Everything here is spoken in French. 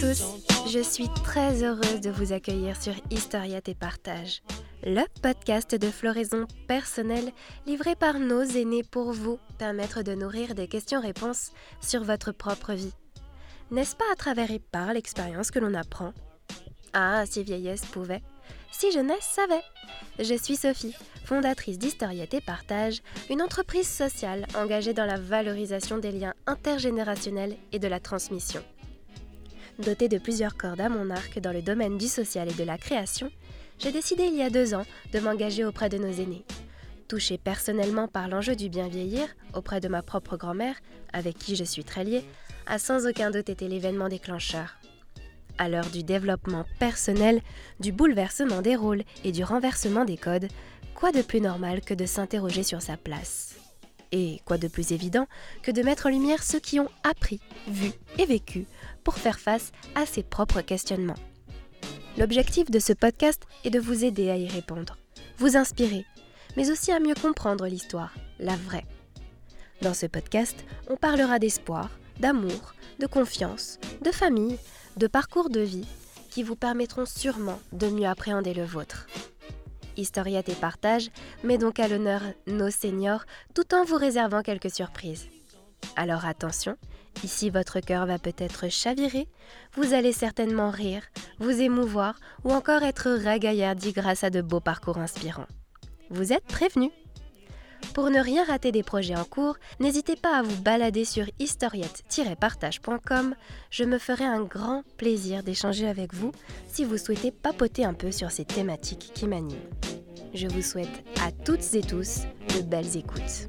tous, je suis très heureuse de vous accueillir sur Historiette et Partage, le podcast de floraison personnelle livré par nos aînés pour vous permettre de nourrir des questions-réponses sur votre propre vie. N'est-ce pas à travers et par l'expérience que l'on apprend? Ah, si vieillesse pouvait, si jeunesse savait Je suis Sophie, fondatrice d'Historiette et Partage, une entreprise sociale engagée dans la valorisation des liens intergénérationnels et de la transmission. Dotée de plusieurs cordes à mon arc dans le domaine du social et de la création, j'ai décidé il y a deux ans de m'engager auprès de nos aînés. Touchée personnellement par l'enjeu du bien vieillir auprès de ma propre grand-mère, avec qui je suis très liée, a sans aucun doute été l'événement déclencheur. À l'heure du développement personnel, du bouleversement des rôles et du renversement des codes, quoi de plus normal que de s'interroger sur sa place? Et quoi de plus évident que de mettre en lumière ceux qui ont appris, vu et vécu pour faire face à ses propres questionnements. L'objectif de ce podcast est de vous aider à y répondre, vous inspirer, mais aussi à mieux comprendre l'histoire, la vraie. Dans ce podcast, on parlera d'espoir, d'amour, de confiance, de famille, de parcours de vie qui vous permettront sûrement de mieux appréhender le vôtre. Historiette et Partage met donc à l'honneur nos seniors tout en vous réservant quelques surprises. Alors attention, ici votre cœur va peut-être chavirer, vous allez certainement rire, vous émouvoir ou encore être ragaillardi grâce à de beaux parcours inspirants. Vous êtes prévenus pour ne rien rater des projets en cours, n'hésitez pas à vous balader sur historiette-partage.com. Je me ferai un grand plaisir d'échanger avec vous si vous souhaitez papoter un peu sur ces thématiques qui m'animent. Je vous souhaite à toutes et tous de belles écoutes.